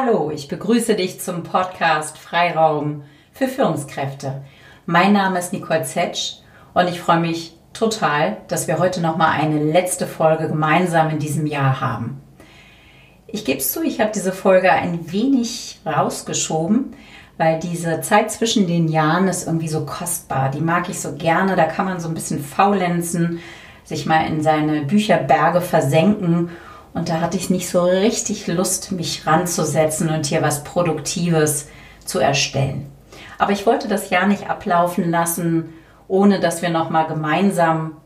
Hallo, ich begrüße dich zum Podcast Freiraum für Führungskräfte. Mein Name ist Nicole Zetsch und ich freue mich total, dass wir heute noch mal eine letzte Folge gemeinsam in diesem Jahr haben. Ich gebe es zu, ich habe diese Folge ein wenig rausgeschoben, weil diese Zeit zwischen den Jahren ist irgendwie so kostbar. Die mag ich so gerne. Da kann man so ein bisschen faulenzen, sich mal in seine Bücherberge versenken und da hatte ich nicht so richtig Lust, mich ranzusetzen und hier was Produktives zu erstellen. Aber ich wollte das Jahr nicht ablaufen lassen, ohne dass wir nochmal gemeinsam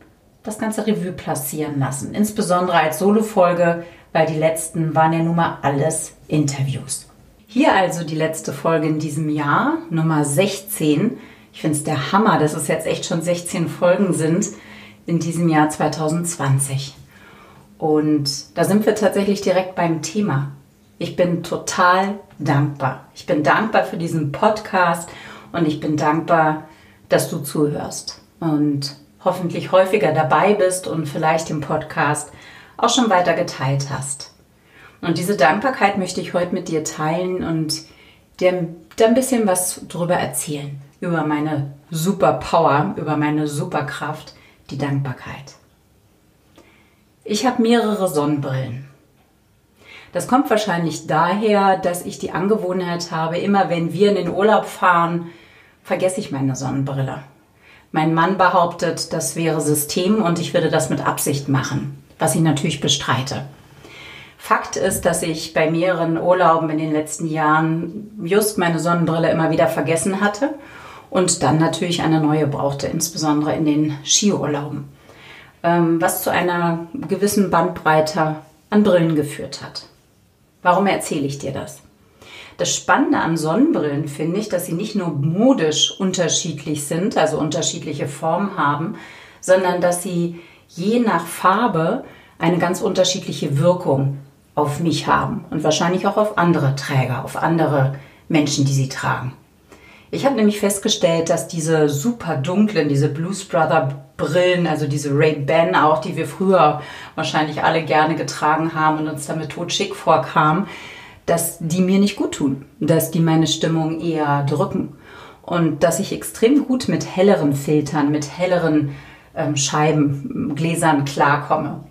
das ganze Revue passieren lassen. Insbesondere als Solo-Folge, weil die letzten waren ja nun mal alles Interviews. Hier also die letzte Folge in diesem Jahr, Nummer 16. Ich finde es der Hammer, dass es jetzt echt schon 16 Folgen sind in diesem Jahr 2020. Und da sind wir tatsächlich direkt beim Thema. Ich bin total dankbar. Ich bin dankbar für diesen Podcast und ich bin dankbar, dass du zuhörst und hoffentlich häufiger dabei bist und vielleicht den Podcast auch schon weiter geteilt hast. Und diese Dankbarkeit möchte ich heute mit dir teilen und dir da ein bisschen was drüber erzählen. Über meine Superpower, über meine Superkraft, die Dankbarkeit. Ich habe mehrere Sonnenbrillen. Das kommt wahrscheinlich daher, dass ich die Angewohnheit habe, immer wenn wir in den Urlaub fahren, vergesse ich meine Sonnenbrille. Mein Mann behauptet, das wäre System und ich würde das mit Absicht machen, was ich natürlich bestreite. Fakt ist, dass ich bei mehreren Urlauben in den letzten Jahren just meine Sonnenbrille immer wieder vergessen hatte und dann natürlich eine neue brauchte, insbesondere in den Skiurlauben. Ähm, was zu einer gewissen Bandbreite an Brillen geführt hat. Warum erzähle ich dir das? Das Spannende an Sonnenbrillen finde ich, dass sie nicht nur modisch unterschiedlich sind, also unterschiedliche Formen haben, sondern dass sie je nach Farbe eine ganz unterschiedliche Wirkung auf mich haben und wahrscheinlich auch auf andere Träger, auf andere Menschen, die sie tragen. Ich habe nämlich festgestellt, dass diese super dunklen, diese Blues Brother Brillen, also diese Ray-Ban auch, die wir früher wahrscheinlich alle gerne getragen haben und uns damit totschick vorkamen, dass die mir nicht gut tun, dass die meine Stimmung eher drücken. Und dass ich extrem gut mit helleren Filtern, mit helleren ähm, Scheiben, Gläsern klarkomme.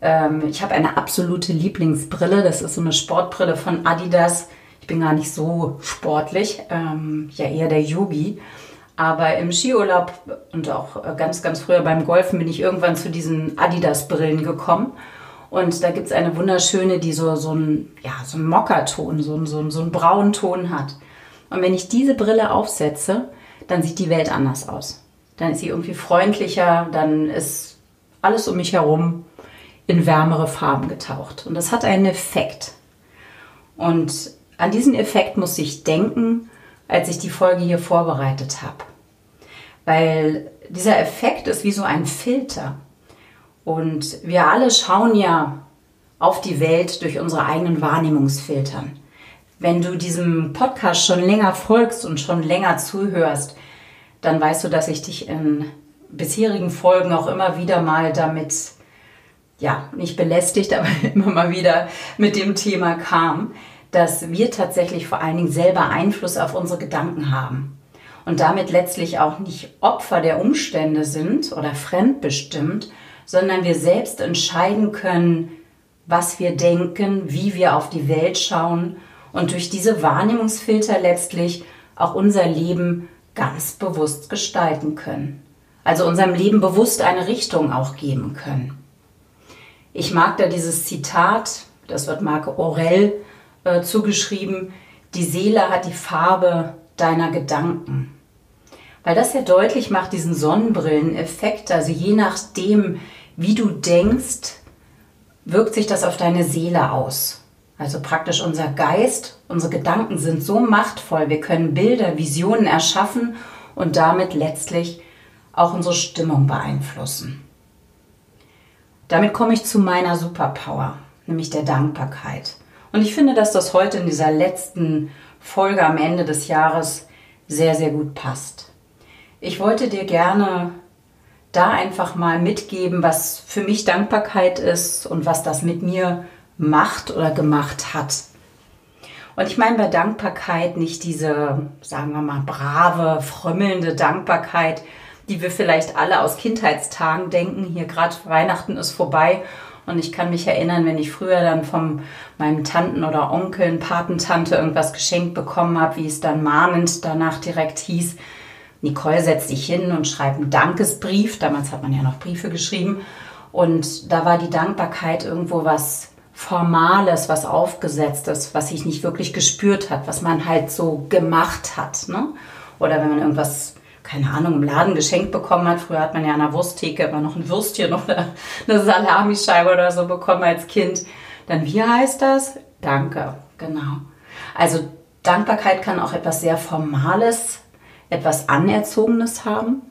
Ähm, ich habe eine absolute Lieblingsbrille, das ist so eine Sportbrille von Adidas ich bin gar nicht so sportlich, ähm, ja eher der Yogi. Aber im Skiurlaub und auch ganz, ganz früher beim Golfen bin ich irgendwann zu diesen Adidas-Brillen gekommen. Und da gibt es eine wunderschöne, die so, so einen ja, so Mockerton, so, so, so einen braunen Ton hat. Und wenn ich diese Brille aufsetze, dann sieht die Welt anders aus. Dann ist sie irgendwie freundlicher, dann ist alles um mich herum in wärmere Farben getaucht. Und das hat einen Effekt. Und an diesen Effekt muss ich denken, als ich die Folge hier vorbereitet habe. Weil dieser Effekt ist wie so ein Filter. Und wir alle schauen ja auf die Welt durch unsere eigenen Wahrnehmungsfiltern. Wenn du diesem Podcast schon länger folgst und schon länger zuhörst, dann weißt du, dass ich dich in bisherigen Folgen auch immer wieder mal damit, ja, nicht belästigt, aber immer mal wieder mit dem Thema kam, dass wir tatsächlich vor allen Dingen selber Einfluss auf unsere Gedanken haben und damit letztlich auch nicht Opfer der Umstände sind oder fremdbestimmt, sondern wir selbst entscheiden können, was wir denken, wie wir auf die Welt schauen und durch diese Wahrnehmungsfilter letztlich auch unser Leben ganz bewusst gestalten können. Also unserem Leben bewusst eine Richtung auch geben können. Ich mag da dieses Zitat, das wird Marc Aurel äh, zugeschrieben, die Seele hat die Farbe deiner Gedanken. Weil das ja deutlich macht, diesen Sonnenbrilleneffekt, also je nachdem, wie du denkst, wirkt sich das auf deine Seele aus. Also praktisch unser Geist, unsere Gedanken sind so machtvoll, wir können Bilder, Visionen erschaffen und damit letztlich auch unsere Stimmung beeinflussen. Damit komme ich zu meiner Superpower, nämlich der Dankbarkeit. Und ich finde, dass das heute in dieser letzten Folge am Ende des Jahres sehr, sehr gut passt. Ich wollte dir gerne da einfach mal mitgeben, was für mich Dankbarkeit ist und was das mit mir macht oder gemacht hat. Und ich meine bei Dankbarkeit nicht diese, sagen wir mal, brave, frömmelnde Dankbarkeit, die wir vielleicht alle aus Kindheitstagen denken. Hier gerade Weihnachten ist vorbei und ich kann mich erinnern, wenn ich früher dann von meinem Tanten oder Onkeln, Patentante irgendwas geschenkt bekommen habe, wie es dann mahnend danach direkt hieß, Nicole setzt sich hin und schreibt einen Dankesbrief. Damals hat man ja noch Briefe geschrieben. Und da war die Dankbarkeit irgendwo was Formales, was Aufgesetztes, was sich nicht wirklich gespürt hat, was man halt so gemacht hat. Ne? Oder wenn man irgendwas, keine Ahnung, im Laden geschenkt bekommen hat. Früher hat man ja an der Wursttheke immer noch ein Würstchen oder eine Salamischeibe oder so bekommen als Kind. Dann, wie heißt das? Danke, genau. Also Dankbarkeit kann auch etwas sehr Formales, etwas Anerzogenes haben.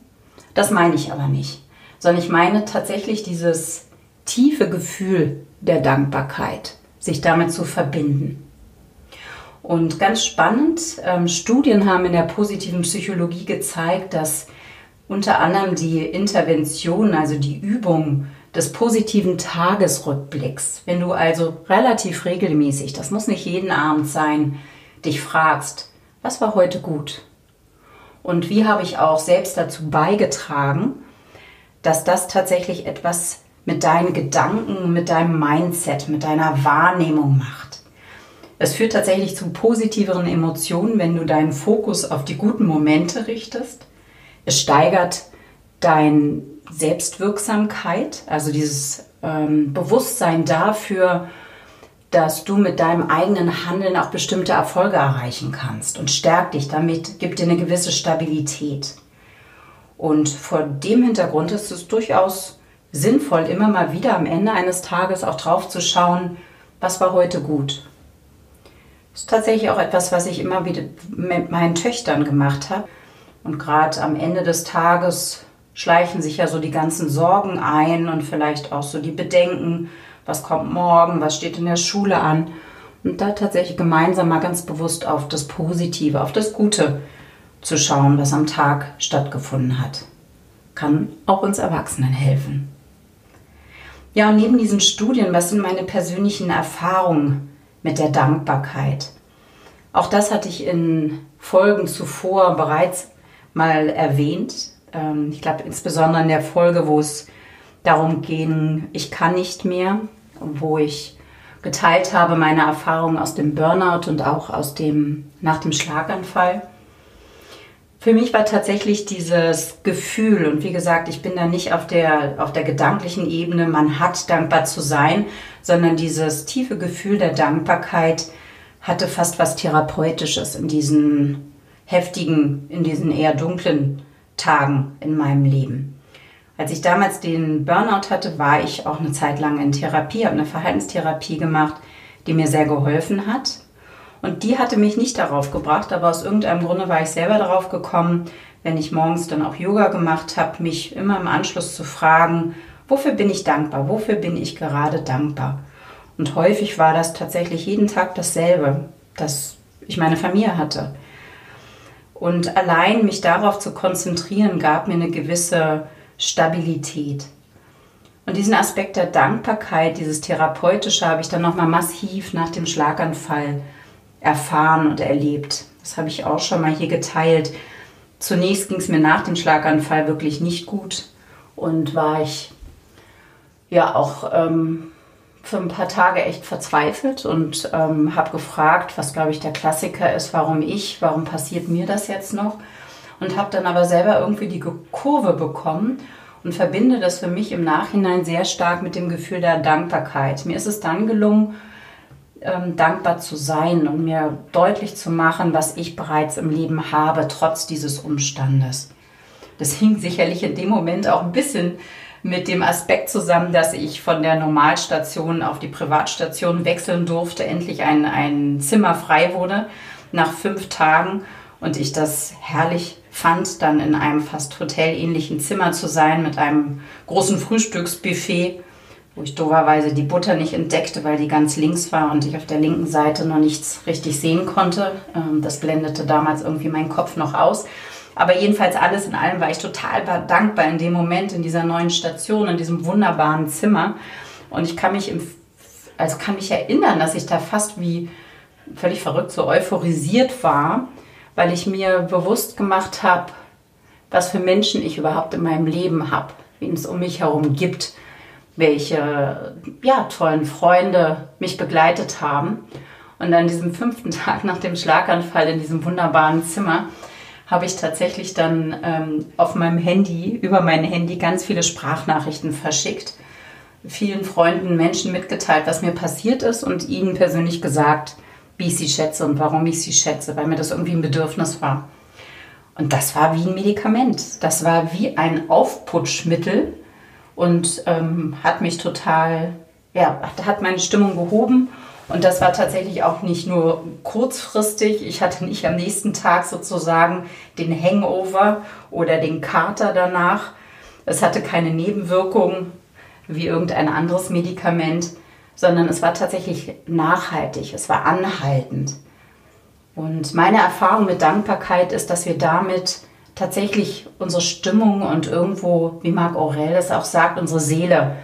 Das meine ich aber nicht, sondern ich meine tatsächlich dieses tiefe Gefühl der Dankbarkeit, sich damit zu verbinden. Und ganz spannend, ähm, Studien haben in der positiven Psychologie gezeigt, dass unter anderem die Intervention, also die Übung des positiven Tagesrückblicks, wenn du also relativ regelmäßig, das muss nicht jeden Abend sein, dich fragst, was war heute gut? Und wie habe ich auch selbst dazu beigetragen, dass das tatsächlich etwas mit deinen Gedanken, mit deinem Mindset, mit deiner Wahrnehmung macht. Es führt tatsächlich zu positiveren Emotionen, wenn du deinen Fokus auf die guten Momente richtest. Es steigert deine Selbstwirksamkeit, also dieses ähm, Bewusstsein dafür, dass du mit deinem eigenen Handeln auch bestimmte Erfolge erreichen kannst und stärkt dich damit, gibt dir eine gewisse Stabilität. Und vor dem Hintergrund ist es durchaus sinnvoll, immer mal wieder am Ende eines Tages auch drauf zu schauen, was war heute gut. Ist tatsächlich auch etwas, was ich immer wieder mit meinen Töchtern gemacht habe. Und gerade am Ende des Tages schleichen sich ja so die ganzen Sorgen ein und vielleicht auch so die Bedenken, was kommt morgen, was steht in der Schule an. Und da tatsächlich gemeinsam mal ganz bewusst auf das Positive, auf das Gute zu schauen, was am Tag stattgefunden hat. Kann auch uns Erwachsenen helfen. Ja, und neben diesen Studien, was sind meine persönlichen Erfahrungen mit der Dankbarkeit? Auch das hatte ich in Folgen zuvor bereits mal erwähnt. Ähm, ich glaube insbesondere in der Folge, wo es darum ging, ich kann nicht mehr, wo ich geteilt habe meine Erfahrungen aus dem Burnout und auch aus dem nach dem Schlaganfall. Für mich war tatsächlich dieses Gefühl, und wie gesagt, ich bin da nicht auf der, auf der gedanklichen Ebene, man hat dankbar zu sein, sondern dieses tiefe Gefühl der Dankbarkeit hatte fast was Therapeutisches in diesen heftigen, in diesen eher dunklen Tagen in meinem Leben. Als ich damals den Burnout hatte, war ich auch eine Zeit lang in Therapie, habe eine Verhaltenstherapie gemacht, die mir sehr geholfen hat. Und die hatte mich nicht darauf gebracht, aber aus irgendeinem Grunde war ich selber darauf gekommen, wenn ich morgens dann auch Yoga gemacht habe, mich immer im Anschluss zu fragen, wofür bin ich dankbar, wofür bin ich gerade dankbar. Und häufig war das tatsächlich jeden Tag dasselbe, dass ich meine Familie hatte. Und allein mich darauf zu konzentrieren, gab mir eine gewisse Stabilität. Und diesen Aspekt der Dankbarkeit, dieses Therapeutische, habe ich dann nochmal massiv nach dem Schlaganfall erfahren und erlebt. Das habe ich auch schon mal hier geteilt. Zunächst ging es mir nach dem Schlaganfall wirklich nicht gut und war ich ja auch ähm, für ein paar Tage echt verzweifelt und ähm, habe gefragt, was glaube ich der Klassiker ist, warum ich, warum passiert mir das jetzt noch? Und habe dann aber selber irgendwie die Kurve bekommen und verbinde das für mich im Nachhinein sehr stark mit dem Gefühl der Dankbarkeit. Mir ist es dann gelungen, ähm, dankbar zu sein und mir deutlich zu machen, was ich bereits im Leben habe, trotz dieses Umstandes. Das hing sicherlich in dem Moment auch ein bisschen mit dem Aspekt zusammen, dass ich von der Normalstation auf die Privatstation wechseln durfte, endlich ein, ein Zimmer frei wurde nach fünf Tagen und ich das herrlich fand, dann in einem fast hotelähnlichen Zimmer zu sein mit einem großen Frühstücksbuffet wo ich doverweise die Butter nicht entdeckte, weil die ganz links war und ich auf der linken Seite noch nichts richtig sehen konnte. Ähm, das blendete damals irgendwie meinen Kopf noch aus. Aber jedenfalls alles in allem war ich total dankbar in dem Moment, in dieser neuen Station, in diesem wunderbaren Zimmer. Und ich kann mich, im, also kann mich erinnern, dass ich da fast wie völlig verrückt, so euphorisiert war, weil ich mir bewusst gemacht habe, was für Menschen ich überhaupt in meinem Leben habe, wen es um mich herum gibt, welche ja, tollen Freunde mich begleitet haben. Und an diesem fünften Tag nach dem Schlaganfall in diesem wunderbaren Zimmer habe ich tatsächlich dann ähm, auf meinem Handy, über mein Handy, ganz viele Sprachnachrichten verschickt. Vielen Freunden, Menschen mitgeteilt, was mir passiert ist und ihnen persönlich gesagt, wie ich sie schätze und warum ich sie schätze, weil mir das irgendwie ein Bedürfnis war. Und das war wie ein Medikament. Das war wie ein Aufputschmittel und ähm, hat mich total, ja, hat meine Stimmung gehoben. Und das war tatsächlich auch nicht nur kurzfristig. Ich hatte nicht am nächsten Tag sozusagen den Hangover oder den Kater danach. Es hatte keine Nebenwirkungen wie irgendein anderes Medikament, sondern es war tatsächlich nachhaltig, es war anhaltend. Und meine Erfahrung mit Dankbarkeit ist, dass wir damit tatsächlich unsere Stimmung und irgendwo, wie Marc Aurel es auch sagt, unsere Seele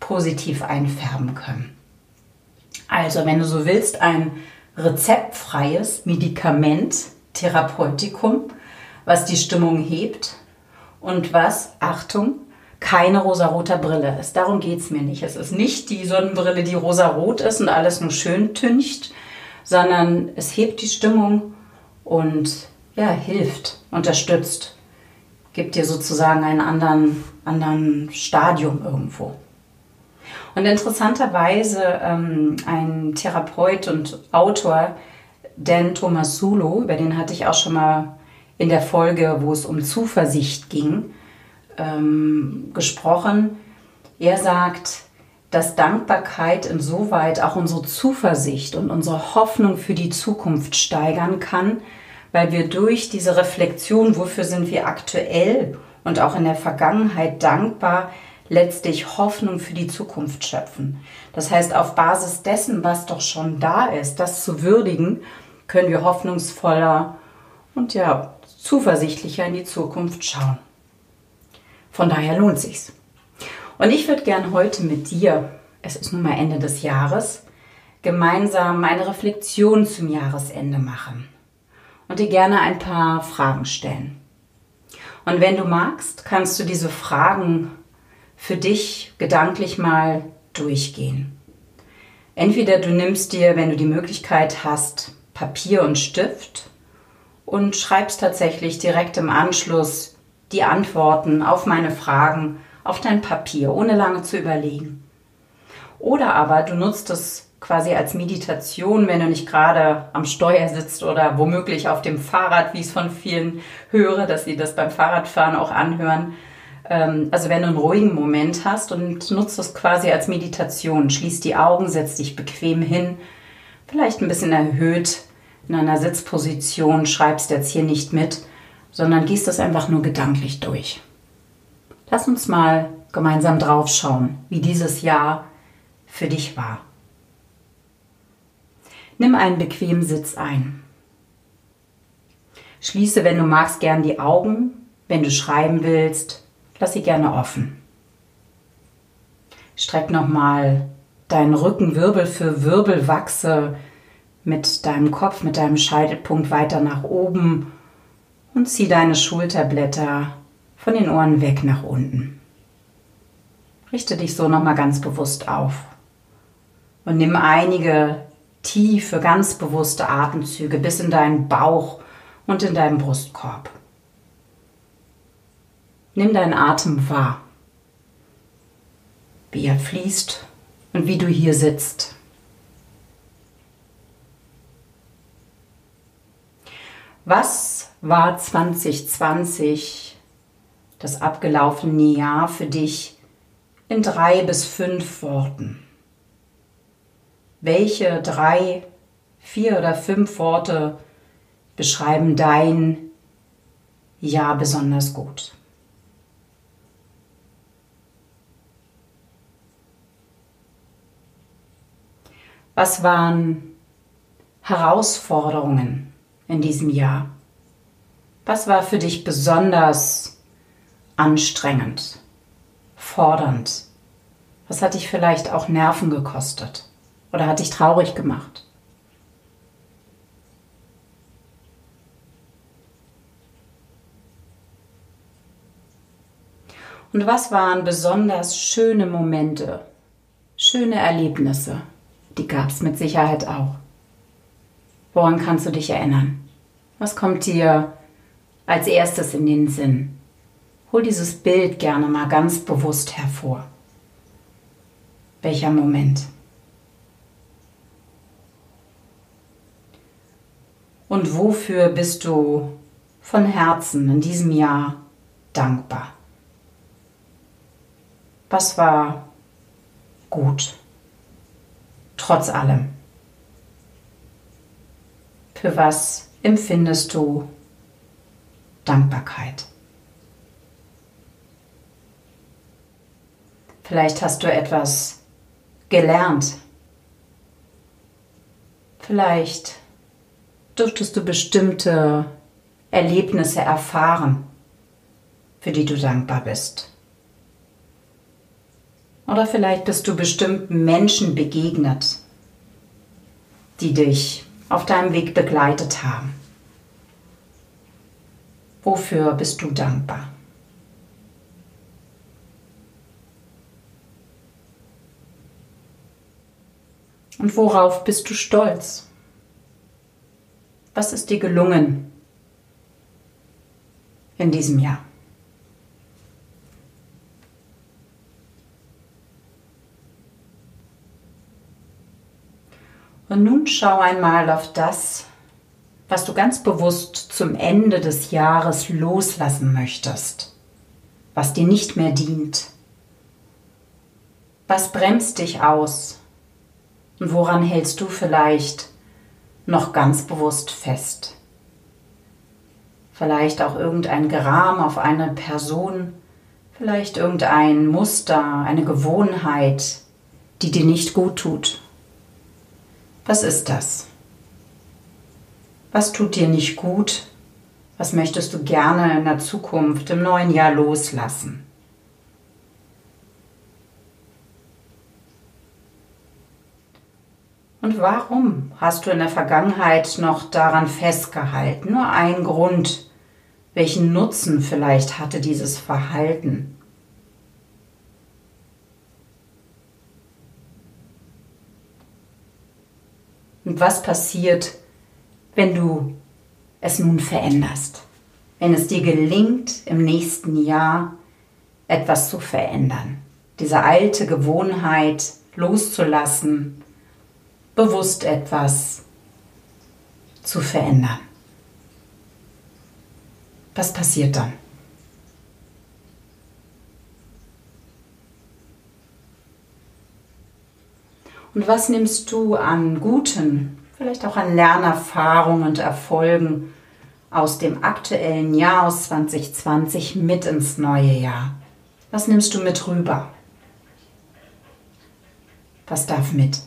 positiv einfärben können. Also, wenn du so willst, ein rezeptfreies Medikament, Therapeutikum, was die Stimmung hebt und was, Achtung, keine rosaroter Brille ist. Darum geht es mir nicht. Es ist nicht die Sonnenbrille, die rosarot ist und alles nur schön tüncht, sondern es hebt die Stimmung und ja, hilft, unterstützt, gibt dir sozusagen einen anderen, anderen Stadium irgendwo. Und interessanterweise ähm, ein Therapeut und Autor, Dan Tomasulo, über den hatte ich auch schon mal in der Folge, wo es um Zuversicht ging, ähm, gesprochen. Er sagt, dass Dankbarkeit insoweit auch unsere Zuversicht und unsere Hoffnung für die Zukunft steigern kann, weil wir durch diese Reflexion, wofür sind wir aktuell und auch in der Vergangenheit dankbar, letztlich Hoffnung für die Zukunft schöpfen. Das heißt, auf Basis dessen, was doch schon da ist, das zu würdigen, können wir hoffnungsvoller und ja, zuversichtlicher in die Zukunft schauen. Von daher lohnt sich's. Und ich würde gern heute mit dir, es ist nun mal Ende des Jahres, gemeinsam eine Reflexion zum Jahresende machen und dir gerne ein paar Fragen stellen. Und wenn du magst, kannst du diese Fragen für dich gedanklich mal durchgehen. Entweder du nimmst dir, wenn du die Möglichkeit hast, Papier und Stift und schreibst tatsächlich direkt im Anschluss die Antworten auf meine Fragen auf dein Papier, ohne lange zu überlegen. Oder aber du nutzt es quasi als Meditation, wenn du nicht gerade am Steuer sitzt oder womöglich auf dem Fahrrad, wie ich es von vielen höre, dass sie das beim Fahrradfahren auch anhören. Ähm, also wenn du einen ruhigen Moment hast und nutzt es quasi als Meditation, schließ die Augen, setz dich bequem hin, vielleicht ein bisschen erhöht in einer Sitzposition, schreibst jetzt hier nicht mit, sondern gehst das einfach nur gedanklich durch. Lass uns mal gemeinsam draufschauen, wie dieses Jahr für dich war. Nimm einen bequemen Sitz ein. Schließe, wenn du magst, gern die Augen. Wenn du schreiben willst, lass sie gerne offen. Streck nochmal deinen Rücken Wirbel für Wirbel, wachse mit deinem Kopf, mit deinem Scheitelpunkt weiter nach oben und zieh deine Schulterblätter von den Ohren weg nach unten. Richte dich so nochmal ganz bewusst auf und nimm einige tiefe, ganz bewusste Atemzüge bis in deinen Bauch und in deinen Brustkorb. Nimm deinen Atem wahr, wie er fließt und wie du hier sitzt. Was war 2020, das abgelaufene Jahr für dich, in drei bis fünf Worten? Welche drei, vier oder fünf Worte beschreiben dein Jahr besonders gut? Was waren Herausforderungen in diesem Jahr? Was war für dich besonders anstrengend, fordernd? Was hat dich vielleicht auch Nerven gekostet oder hat dich traurig gemacht? Und was waren besonders schöne Momente, schöne Erlebnisse? Die gab es mit Sicherheit auch. Woran kannst du dich erinnern? Was kommt dir als erstes in den Sinn? Hol dieses Bild gerne mal ganz bewusst hervor. Welcher Moment? Und wofür bist du von Herzen in diesem Jahr dankbar? Was war gut, trotz allem? Für was empfindest du Dankbarkeit? Vielleicht hast du etwas gelernt. Vielleicht dürftest du bestimmte Erlebnisse erfahren, für die du dankbar bist. Oder vielleicht bist du bestimmten Menschen begegnet, die dich auf deinem Weg begleitet haben. Wofür bist du dankbar? Und worauf bist du stolz? Was ist dir gelungen in diesem Jahr? Und nun schau einmal auf das, was du ganz bewusst zum Ende des Jahres loslassen möchtest, was dir nicht mehr dient. Was bremst dich aus? Und woran hältst du vielleicht noch ganz bewusst fest? Vielleicht auch irgendein Geram auf eine Person, vielleicht irgendein Muster, eine Gewohnheit, die dir nicht gut tut. Was ist das? Was tut dir nicht gut? Was möchtest du gerne in der Zukunft, im neuen Jahr loslassen? Und warum hast du in der Vergangenheit noch daran festgehalten? Nur ein Grund. Welchen Nutzen vielleicht hatte dieses Verhalten? Und was passiert, wenn du es nun veränderst? Wenn es dir gelingt, im nächsten Jahr etwas zu verändern, diese alte Gewohnheit loszulassen, bewusst etwas zu verändern. Was passiert dann? Und was nimmst du an guten, vielleicht auch an Lernerfahrungen und Erfolgen aus dem aktuellen Jahr aus 2020 mit ins neue Jahr? Was nimmst du mit rüber? Was darf mit?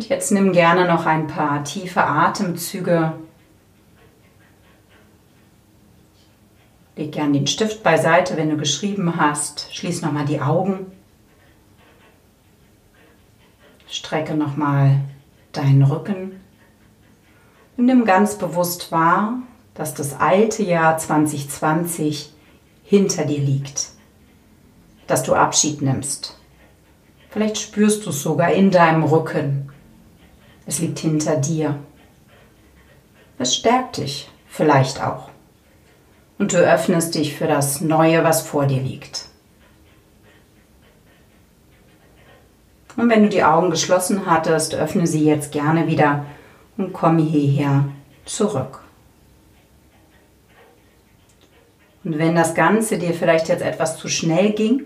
Und jetzt nimm gerne noch ein paar tiefe Atemzüge. Leg gerne den Stift beiseite, wenn du geschrieben hast. Schließ nochmal die Augen. Strecke nochmal deinen Rücken. Und nimm ganz bewusst wahr, dass das alte Jahr 2020 hinter dir liegt. Dass du Abschied nimmst. Vielleicht spürst du es sogar in deinem Rücken. Es liegt hinter dir. Es stärkt dich vielleicht auch. Und du öffnest dich für das Neue, was vor dir liegt. Und wenn du die Augen geschlossen hattest, öffne sie jetzt gerne wieder und komme hierher zurück. Und wenn das Ganze dir vielleicht jetzt etwas zu schnell ging,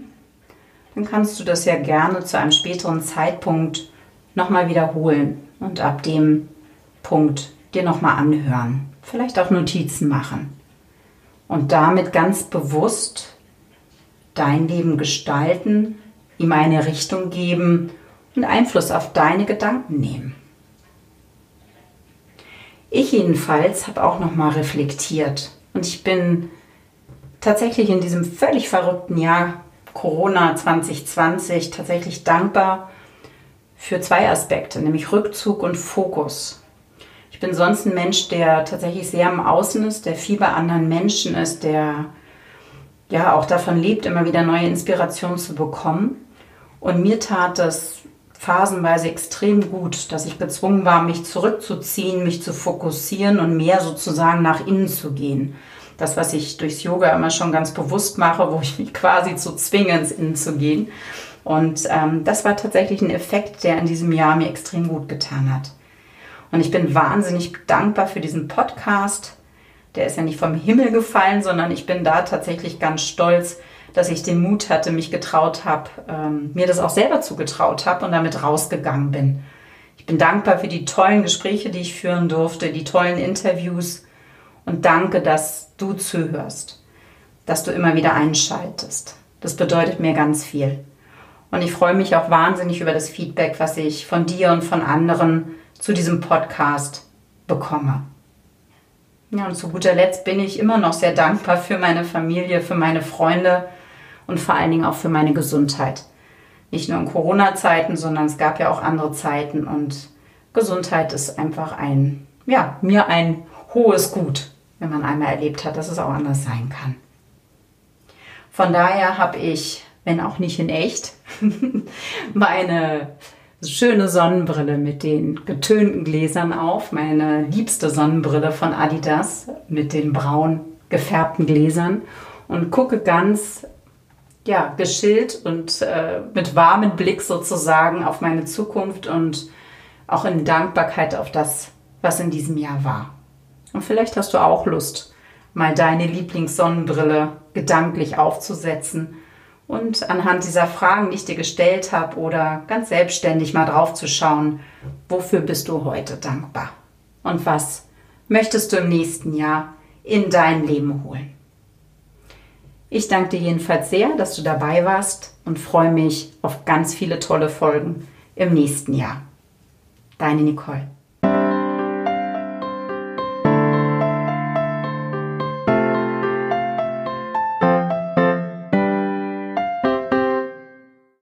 dann kannst du das ja gerne zu einem späteren Zeitpunkt nochmal wiederholen und ab dem Punkt dir nochmal anhören. Vielleicht auch Notizen machen. Und damit ganz bewusst dein Leben gestalten, ihm eine Richtung geben und Einfluss auf deine Gedanken nehmen. Ich jedenfalls habe auch nochmal reflektiert und ich bin tatsächlich in diesem völlig verrückten Jahr Corona 2020 tatsächlich dankbar für zwei Aspekte, nämlich Rückzug und Fokus. Ich bin sonst ein Mensch, der tatsächlich sehr im Außen ist, der viel bei anderen Menschen ist, der ja auch davon lebt, immer wieder neue Inspirationen zu bekommen. Und mir tat es phasenweise extrem gut, dass ich gezwungen war, mich zurückzuziehen, mich zu fokussieren und mehr sozusagen nach innen zu gehen. Das, was ich durchs Yoga immer schon ganz bewusst mache, wo ich mich quasi zu zwinge, ins Innen zu gehen. Und ähm, das war tatsächlich ein Effekt, der in diesem Jahr mir extrem gut getan hat. Und ich bin wahnsinnig dankbar für diesen Podcast. Der ist ja nicht vom Himmel gefallen, sondern ich bin da tatsächlich ganz stolz, dass ich den Mut hatte, mich getraut habe, ähm, mir das auch selber zugetraut habe und damit rausgegangen bin. Ich bin dankbar für die tollen Gespräche, die ich führen durfte, die tollen Interviews und danke, dass du zuhörst, dass du immer wieder einschaltest. Das bedeutet mir ganz viel. Und ich freue mich auch wahnsinnig über das Feedback, was ich von dir und von anderen zu diesem Podcast bekomme. Ja, und zu guter Letzt bin ich immer noch sehr dankbar für meine Familie, für meine Freunde und vor allen Dingen auch für meine Gesundheit. Nicht nur in Corona-Zeiten, sondern es gab ja auch andere Zeiten und Gesundheit ist einfach ein, ja, mir ein hohes Gut, wenn man einmal erlebt hat, dass es auch anders sein kann. Von daher habe ich, wenn auch nicht in echt, meine schöne Sonnenbrille mit den getönten Gläsern auf, meine liebste Sonnenbrille von Adidas mit den braun gefärbten Gläsern und gucke ganz ja, geschillt und äh, mit warmem Blick sozusagen auf meine Zukunft und auch in Dankbarkeit auf das, was in diesem Jahr war. Und vielleicht hast du auch Lust, mal deine Lieblingssonnenbrille gedanklich aufzusetzen und anhand dieser Fragen, die ich dir gestellt habe oder ganz selbstständig mal drauf zu schauen, wofür bist du heute dankbar und was möchtest du im nächsten Jahr in dein Leben holen. Ich danke dir jedenfalls sehr, dass du dabei warst und freue mich auf ganz viele tolle Folgen im nächsten Jahr. Deine Nicole.